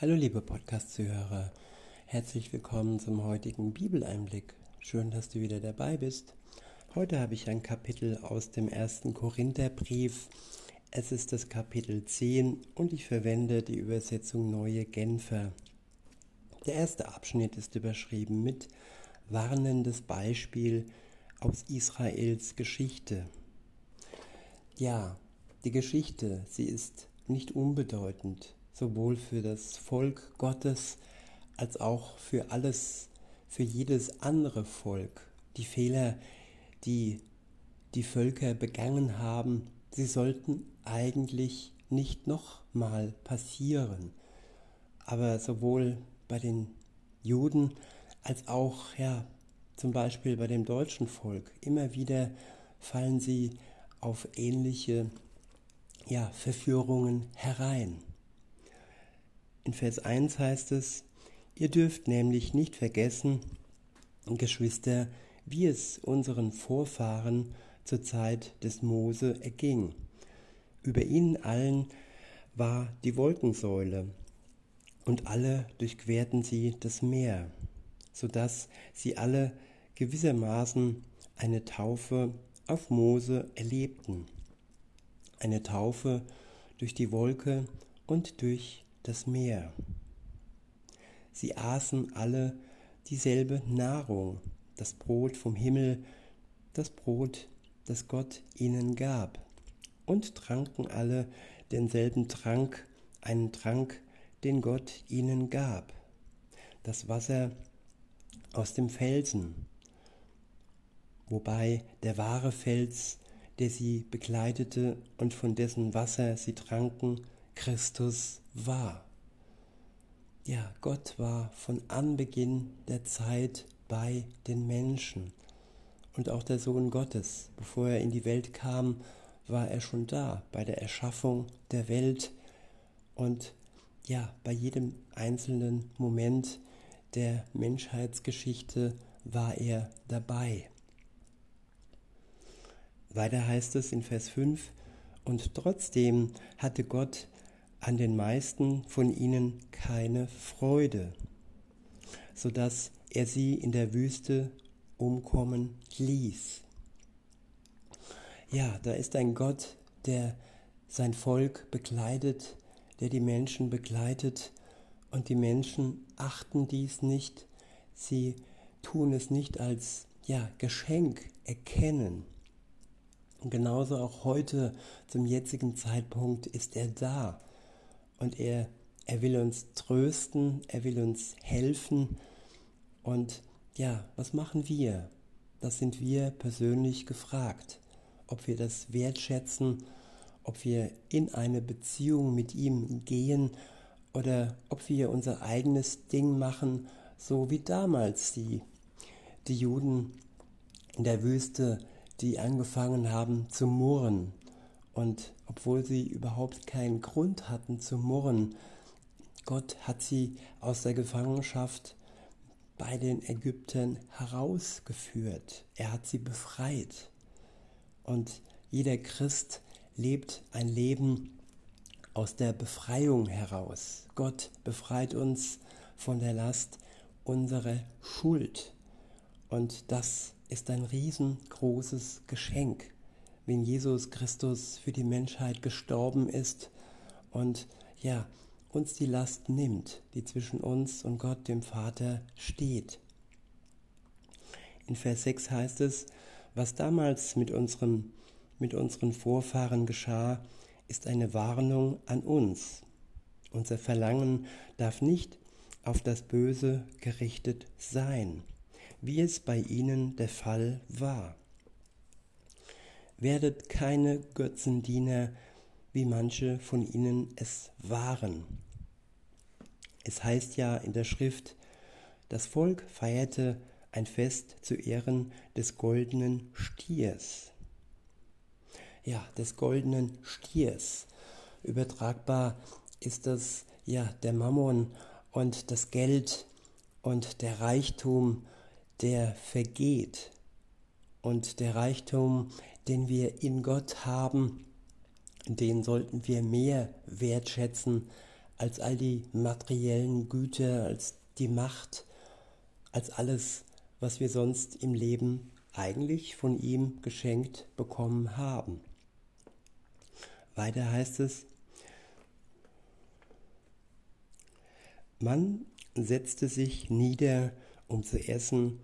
Hallo liebe Podcast-Zuhörer, herzlich willkommen zum heutigen Bibeleinblick. Schön, dass du wieder dabei bist. Heute habe ich ein Kapitel aus dem ersten Korintherbrief. Es ist das Kapitel 10 und ich verwende die Übersetzung Neue Genfer. Der erste Abschnitt ist überschrieben mit Warnendes Beispiel aus Israels Geschichte. Ja, die Geschichte, sie ist nicht unbedeutend sowohl für das Volk Gottes als auch für alles, für jedes andere Volk. Die Fehler, die die Völker begangen haben, sie sollten eigentlich nicht nochmal passieren. Aber sowohl bei den Juden als auch ja, zum Beispiel bei dem deutschen Volk immer wieder fallen sie auf ähnliche ja, Verführungen herein. In Vers 1 heißt es, ihr dürft nämlich nicht vergessen, Geschwister, wie es unseren Vorfahren zur Zeit des Mose erging. Über ihnen allen war die Wolkensäule, und alle durchquerten sie das Meer, so dass sie alle gewissermaßen eine Taufe auf Mose erlebten, eine Taufe durch die Wolke und durch das Meer. Sie aßen alle dieselbe Nahrung, das Brot vom Himmel, das Brot, das Gott ihnen gab, und tranken alle denselben Trank, einen Trank, den Gott ihnen gab, das Wasser aus dem Felsen, wobei der wahre Fels, der sie begleitete und von dessen Wasser sie tranken, Christus war. Ja, Gott war von Anbeginn der Zeit bei den Menschen. Und auch der Sohn Gottes, bevor er in die Welt kam, war er schon da bei der Erschaffung der Welt und ja, bei jedem einzelnen Moment der Menschheitsgeschichte war er dabei. Weiter heißt es in Vers 5, und trotzdem hatte Gott an den meisten von ihnen keine Freude, so dass er sie in der Wüste umkommen ließ. Ja, da ist ein Gott, der sein Volk begleitet, der die Menschen begleitet und die Menschen achten dies nicht, sie tun es nicht als ja, Geschenk erkennen. Und genauso auch heute zum jetzigen Zeitpunkt ist er da und er, er will uns trösten, er will uns helfen. Und ja, was machen wir? Das sind wir persönlich gefragt, ob wir das wertschätzen, ob wir in eine Beziehung mit ihm gehen oder ob wir unser eigenes Ding machen, so wie damals die, die Juden in der Wüste, die angefangen haben zu murren und obwohl sie überhaupt keinen Grund hatten zu murren, Gott hat sie aus der Gefangenschaft bei den Ägyptern herausgeführt. Er hat sie befreit. Und jeder Christ lebt ein Leben aus der Befreiung heraus. Gott befreit uns von der Last unserer Schuld. Und das ist ein riesengroßes Geschenk wenn Jesus Christus für die Menschheit gestorben ist und ja, uns die Last nimmt, die zwischen uns und Gott, dem Vater, steht. In Vers 6 heißt es, was damals mit unseren, mit unseren Vorfahren geschah, ist eine Warnung an uns. Unser Verlangen darf nicht auf das Böse gerichtet sein, wie es bei ihnen der Fall war werdet keine Götzendiener, wie manche von ihnen es waren. Es heißt ja in der Schrift, das Volk feierte ein Fest zu Ehren des goldenen Stiers. Ja, des goldenen Stiers. Übertragbar ist das ja der Mammon und das Geld und der Reichtum, der vergeht. Und der Reichtum, den wir in Gott haben, den sollten wir mehr wertschätzen als all die materiellen Güter, als die Macht, als alles, was wir sonst im Leben eigentlich von ihm geschenkt bekommen haben. Weiter heißt es, man setzte sich nieder, um zu essen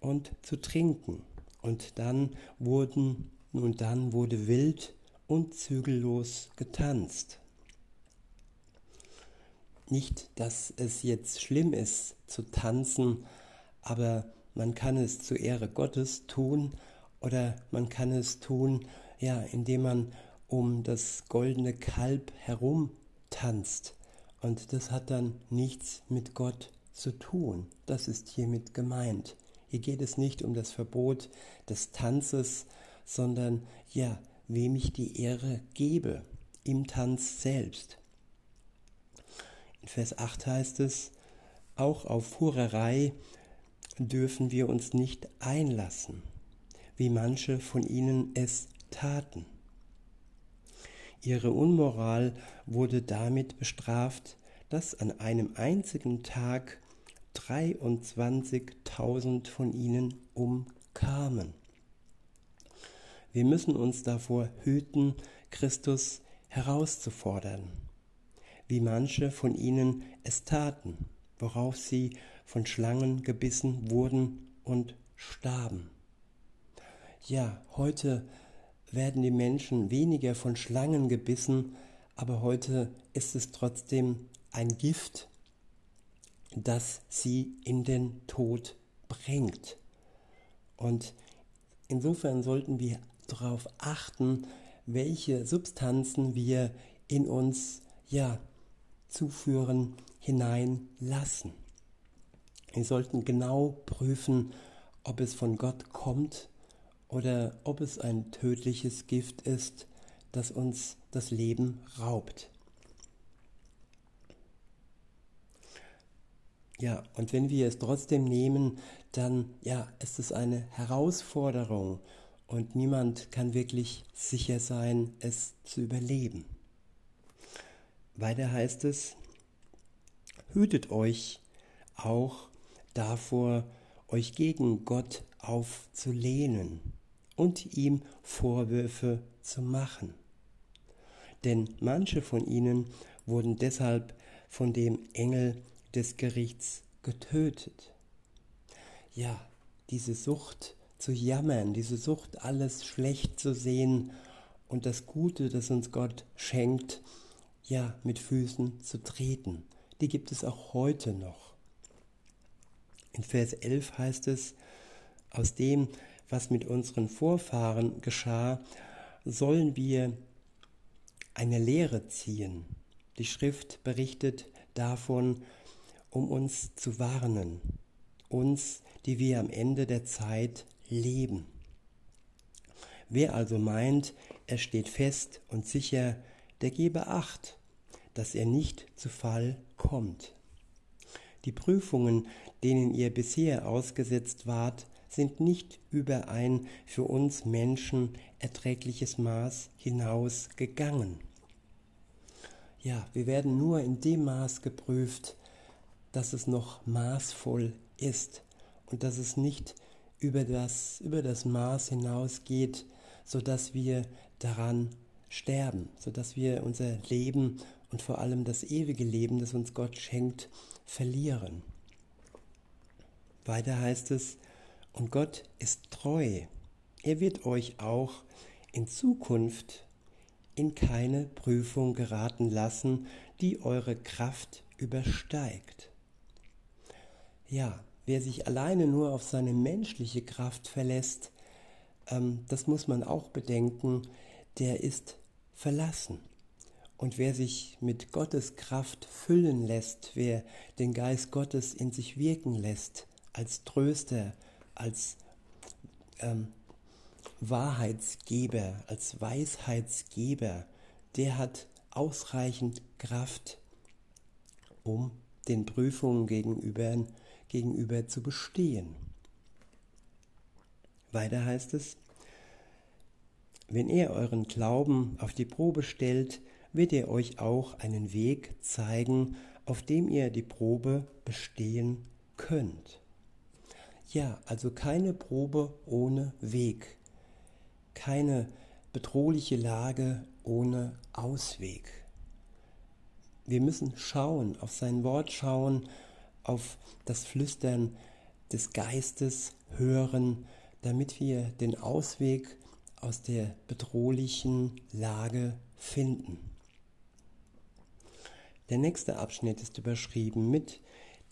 und zu trinken, und dann wurden und dann wurde wild und zügellos getanzt. Nicht, dass es jetzt schlimm ist zu tanzen, aber man kann es zur Ehre Gottes tun oder man kann es tun, ja, indem man um das goldene Kalb herum tanzt. Und das hat dann nichts mit Gott zu tun. Das ist hiermit gemeint. Hier geht es nicht um das Verbot des Tanzes, sondern ja, wem ich die Ehre gebe im Tanz selbst. In Vers 8 heißt es, auch auf Hurerei dürfen wir uns nicht einlassen, wie manche von ihnen es taten. Ihre Unmoral wurde damit bestraft, dass an einem einzigen Tag 23.000 von ihnen umkamen. Wir müssen uns davor hüten, Christus herauszufordern, wie manche von ihnen es taten, worauf sie von Schlangen gebissen wurden und starben. Ja, heute werden die Menschen weniger von Schlangen gebissen, aber heute ist es trotzdem ein Gift, das sie in den Tod bringt. Und insofern sollten wir darauf achten, welche Substanzen wir in uns ja zuführen hineinlassen. Wir sollten genau prüfen, ob es von Gott kommt oder ob es ein tödliches Gift ist, das uns das Leben raubt. Ja, und wenn wir es trotzdem nehmen, dann ja, ist es eine Herausforderung und niemand kann wirklich sicher sein, es zu überleben. Weiter heißt es, hütet euch auch davor, euch gegen Gott aufzulehnen und ihm Vorwürfe zu machen. Denn manche von ihnen wurden deshalb von dem Engel des Gerichts getötet. Ja, diese Sucht zu jammern, diese Sucht, alles schlecht zu sehen und das Gute, das uns Gott schenkt, ja, mit Füßen zu treten, die gibt es auch heute noch. In Vers 11 heißt es, aus dem, was mit unseren Vorfahren geschah, sollen wir eine Lehre ziehen. Die Schrift berichtet davon, um uns zu warnen, uns, die wir am Ende der Zeit leben. Wer also meint, er steht fest und sicher, der gebe acht, dass er nicht zu Fall kommt. Die Prüfungen, denen ihr bisher ausgesetzt wart, sind nicht über ein für uns Menschen erträgliches Maß hinausgegangen. Ja, wir werden nur in dem Maß geprüft, dass es noch maßvoll ist und dass es nicht über das, über das Maß hinausgeht, sodass wir daran sterben, sodass wir unser Leben und vor allem das ewige Leben, das uns Gott schenkt, verlieren. Weiter heißt es, und Gott ist treu. Er wird euch auch in Zukunft in keine Prüfung geraten lassen, die eure Kraft übersteigt. Ja, wer sich alleine nur auf seine menschliche Kraft verlässt, ähm, das muss man auch bedenken, der ist verlassen. Und wer sich mit Gottes Kraft füllen lässt, wer den Geist Gottes in sich wirken lässt, als Tröster, als ähm, Wahrheitsgeber, als Weisheitsgeber, der hat ausreichend Kraft, um den Prüfungen gegenüber, gegenüber zu bestehen. Weiter heißt es, wenn er euren Glauben auf die Probe stellt, wird er euch auch einen Weg zeigen, auf dem ihr die Probe bestehen könnt. Ja, also keine Probe ohne Weg, keine bedrohliche Lage ohne Ausweg. Wir müssen schauen, auf sein Wort schauen, auf das Flüstern des Geistes hören, damit wir den Ausweg aus der bedrohlichen Lage finden. Der nächste Abschnitt ist überschrieben mit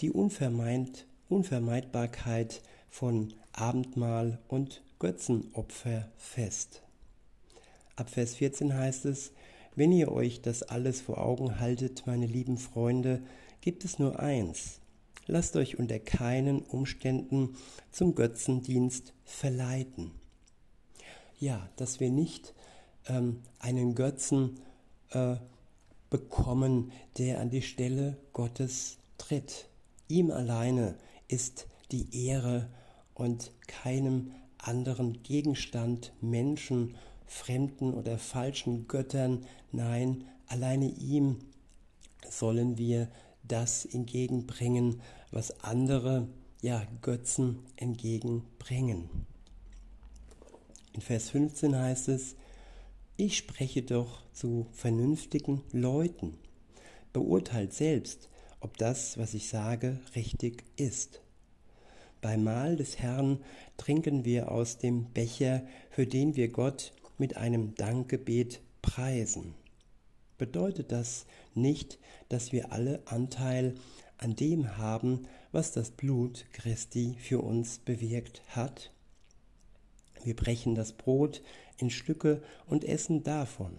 die Unvermeid Unvermeidbarkeit von Abendmahl und Götzenopferfest. Ab Vers 14 heißt es, wenn ihr euch das alles vor Augen haltet, meine lieben Freunde, gibt es nur eins. Lasst euch unter keinen Umständen zum Götzendienst verleiten. Ja, dass wir nicht ähm, einen Götzen äh, bekommen, der an die Stelle Gottes tritt. Ihm alleine ist die Ehre und keinem anderen Gegenstand, Menschen, fremden oder falschen Göttern. Nein, alleine ihm sollen wir das entgegenbringen, was andere ja Götzen entgegenbringen. In Vers 15 heißt es, ich spreche doch zu vernünftigen Leuten. Beurteilt selbst, ob das, was ich sage, richtig ist. Beim Mahl des Herrn trinken wir aus dem Becher, für den wir Gott mit einem Dankgebet preisen. Bedeutet das nicht, dass wir alle Anteil an dem haben, was das Blut Christi für uns bewirkt hat? Wir brechen das Brot in Stücke und essen davon.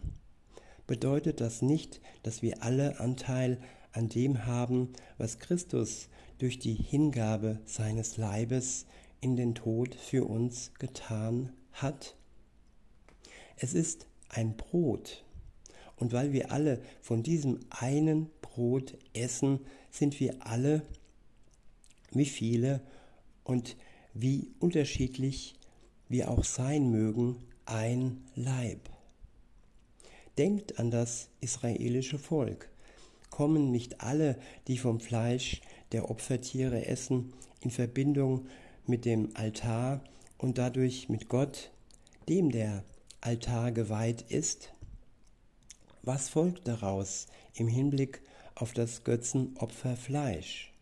Bedeutet das nicht, dass wir alle Anteil an dem haben, was Christus durch die Hingabe seines Leibes in den Tod für uns getan hat? Es ist ein Brot. Und weil wir alle von diesem einen Brot essen, sind wir alle, wie viele und wie unterschiedlich wir auch sein mögen, ein Leib. Denkt an das israelische Volk. Kommen nicht alle, die vom Fleisch der Opfertiere essen, in Verbindung mit dem Altar und dadurch mit Gott, dem der Altar geweiht ist? Was folgt daraus im Hinblick auf das Götzenopfer Fleisch?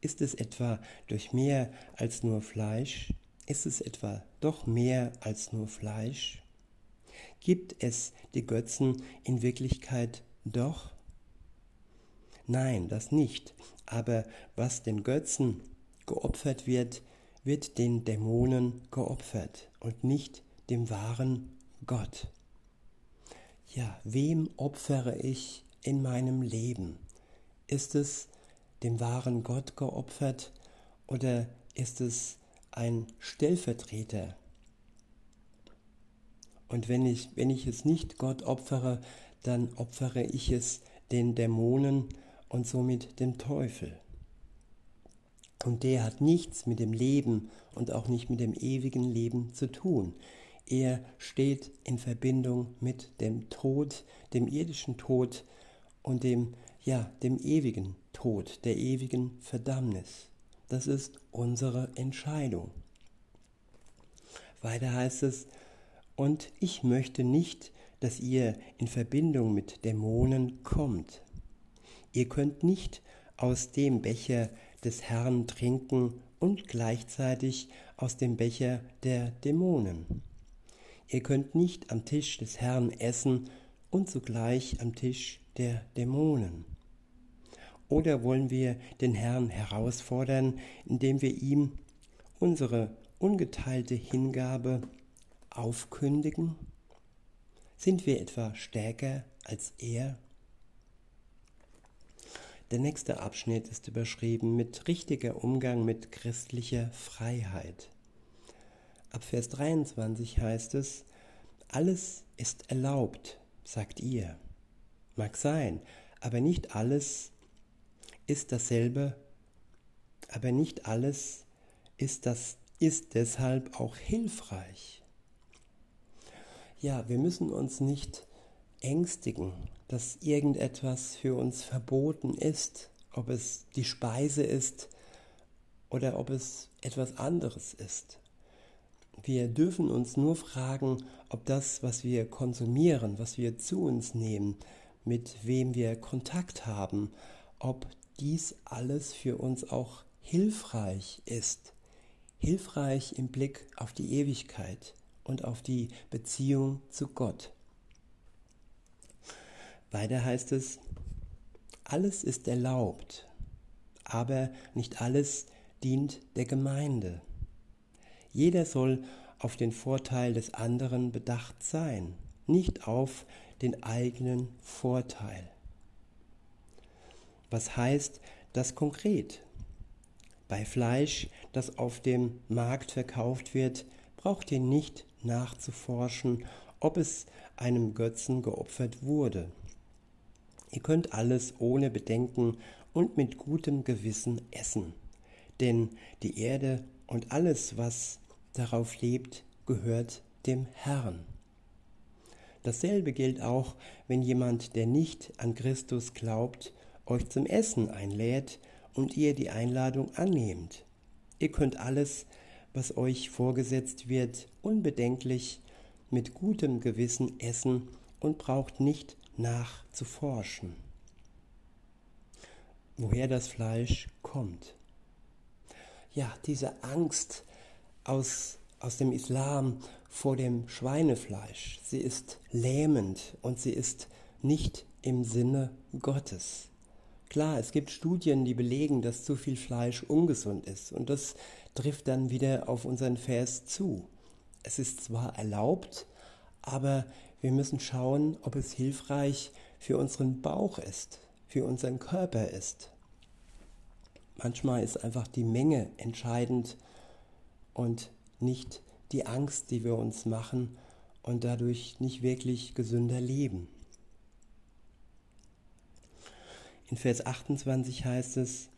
Ist es etwa durch mehr als nur Fleisch? Ist es etwa doch mehr als nur Fleisch? Gibt es die Götzen in Wirklichkeit doch? Nein, das nicht. Aber was den Götzen geopfert wird, wird den Dämonen geopfert und nicht dem wahren Gott. Ja, wem opfere ich in meinem Leben? Ist es dem wahren Gott geopfert oder ist es ein Stellvertreter? Und wenn ich, wenn ich es nicht Gott opfere, dann opfere ich es den Dämonen und somit dem Teufel. Und der hat nichts mit dem Leben und auch nicht mit dem ewigen Leben zu tun. Er steht in Verbindung mit dem Tod, dem irdischen Tod und dem, ja, dem ewigen Tod, der ewigen Verdammnis. Das ist unsere Entscheidung. Weiter heißt es, und ich möchte nicht, dass ihr in Verbindung mit Dämonen kommt. Ihr könnt nicht aus dem Becher des Herrn trinken und gleichzeitig aus dem Becher der Dämonen. Ihr könnt nicht am Tisch des Herrn essen und zugleich am Tisch der Dämonen. Oder wollen wir den Herrn herausfordern, indem wir ihm unsere ungeteilte Hingabe aufkündigen? Sind wir etwa stärker als er? Der nächste Abschnitt ist überschrieben mit richtiger Umgang mit christlicher Freiheit. Ab Vers 23 heißt es, alles ist erlaubt, sagt ihr. Mag sein, aber nicht alles ist dasselbe, aber nicht alles ist das ist deshalb auch hilfreich. Ja, wir müssen uns nicht ängstigen, dass irgendetwas für uns verboten ist, ob es die Speise ist oder ob es etwas anderes ist. Wir dürfen uns nur fragen, ob das, was wir konsumieren, was wir zu uns nehmen, mit wem wir Kontakt haben, ob dies alles für uns auch hilfreich ist. Hilfreich im Blick auf die Ewigkeit und auf die Beziehung zu Gott. Weiter heißt es, alles ist erlaubt, aber nicht alles dient der Gemeinde. Jeder soll auf den Vorteil des anderen bedacht sein, nicht auf den eigenen Vorteil. Was heißt das konkret? Bei Fleisch, das auf dem Markt verkauft wird, braucht ihr nicht nachzuforschen, ob es einem Götzen geopfert wurde. Ihr könnt alles ohne Bedenken und mit gutem Gewissen essen, denn die Erde und alles, was darauf lebt, gehört dem Herrn. Dasselbe gilt auch, wenn jemand, der nicht an Christus glaubt, euch zum Essen einlädt und ihr die Einladung annehmt. Ihr könnt alles, was euch vorgesetzt wird, unbedenklich mit gutem Gewissen essen und braucht nicht nachzuforschen, woher das Fleisch kommt. Ja, diese Angst aus, aus dem Islam vor dem Schweinefleisch, sie ist lähmend und sie ist nicht im Sinne Gottes. Klar, es gibt Studien, die belegen, dass zu viel Fleisch ungesund ist und das trifft dann wieder auf unseren Vers zu. Es ist zwar erlaubt, aber wir müssen schauen, ob es hilfreich für unseren Bauch ist, für unseren Körper ist. Manchmal ist einfach die Menge entscheidend und nicht die Angst, die wir uns machen und dadurch nicht wirklich gesünder leben. In Vers 28 heißt es,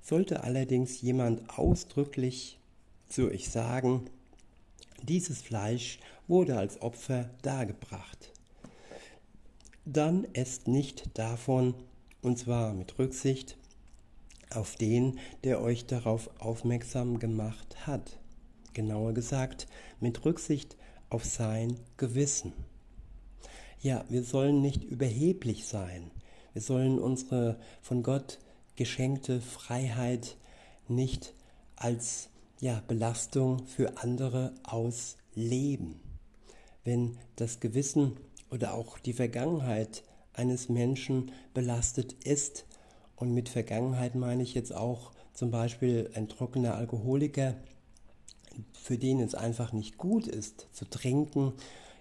sollte allerdings jemand ausdrücklich zu euch sagen, dieses Fleisch wurde als Opfer dargebracht. Dann esst nicht davon, und zwar mit Rücksicht auf den, der euch darauf aufmerksam gemacht hat. Genauer gesagt, mit Rücksicht auf sein Gewissen. Ja, wir sollen nicht überheblich sein. Wir sollen unsere von Gott geschenkte Freiheit nicht als ja, Belastung für andere ausleben. Wenn das Gewissen oder auch die Vergangenheit eines Menschen belastet ist, und mit Vergangenheit meine ich jetzt auch zum Beispiel ein trockener Alkoholiker, für den es einfach nicht gut ist zu trinken,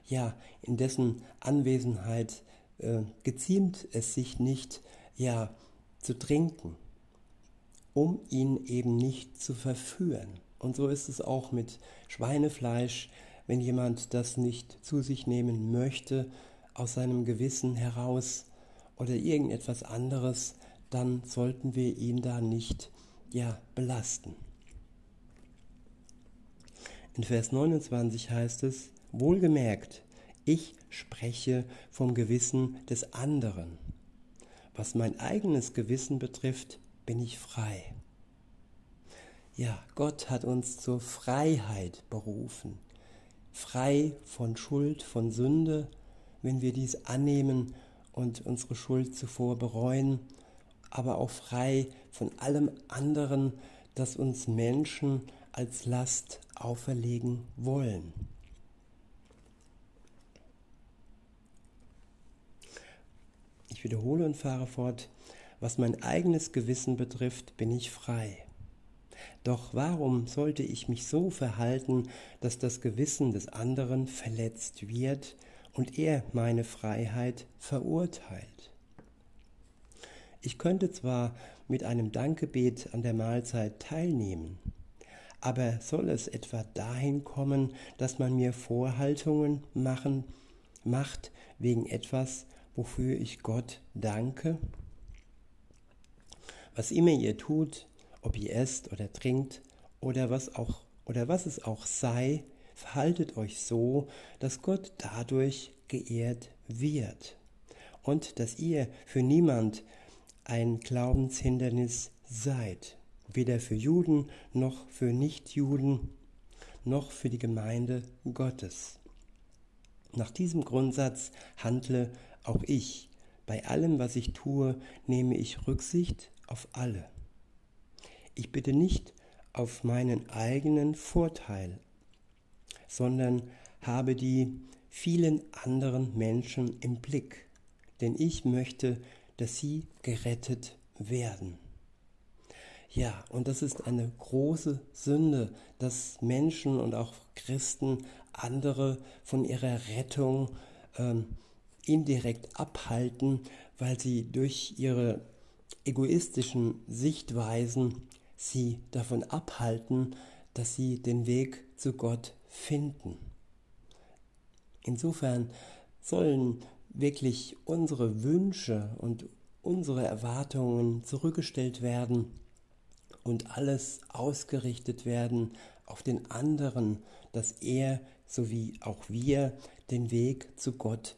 ja, in dessen Anwesenheit äh, geziemt es sich nicht, ja, zu trinken, um ihn eben nicht zu verführen. Und so ist es auch mit Schweinefleisch, wenn jemand das nicht zu sich nehmen möchte, aus seinem Gewissen heraus oder irgendetwas anderes, dann sollten wir ihn da nicht ja belasten. In Vers 29 heißt es, wohlgemerkt, ich spreche vom Gewissen des anderen. Was mein eigenes Gewissen betrifft, bin ich frei. Ja, Gott hat uns zur Freiheit berufen. Frei von Schuld, von Sünde, wenn wir dies annehmen und unsere Schuld zuvor bereuen, aber auch frei von allem anderen, das uns Menschen als Last auferlegen wollen. Ich wiederhole und fahre fort, was mein eigenes Gewissen betrifft, bin ich frei. Doch warum sollte ich mich so verhalten, dass das Gewissen des anderen verletzt wird und er meine Freiheit verurteilt? Ich könnte zwar mit einem Dankgebet an der Mahlzeit teilnehmen, aber soll es etwa dahin kommen, dass man mir Vorhaltungen machen, macht wegen etwas, wofür ich Gott danke? Was immer ihr tut, ob ihr esst oder trinkt oder was auch oder was es auch sei, verhaltet euch so, dass Gott dadurch geehrt wird. und dass ihr für niemand ein Glaubenshindernis seid, weder für Juden noch für Nichtjuden, noch für die Gemeinde Gottes. Nach diesem Grundsatz handle auch ich. Bei allem, was ich tue, nehme ich Rücksicht auf alle. Ich bitte nicht auf meinen eigenen Vorteil, sondern habe die vielen anderen Menschen im Blick, denn ich möchte, dass sie gerettet werden. Ja, und das ist eine große Sünde, dass Menschen und auch Christen andere von ihrer Rettung ähm, indirekt abhalten, weil sie durch ihre egoistischen Sichtweisen sie davon abhalten, dass sie den Weg zu Gott finden. Insofern sollen wirklich unsere Wünsche und unsere Erwartungen zurückgestellt werden und alles ausgerichtet werden auf den anderen, dass er sowie auch wir den Weg zu Gott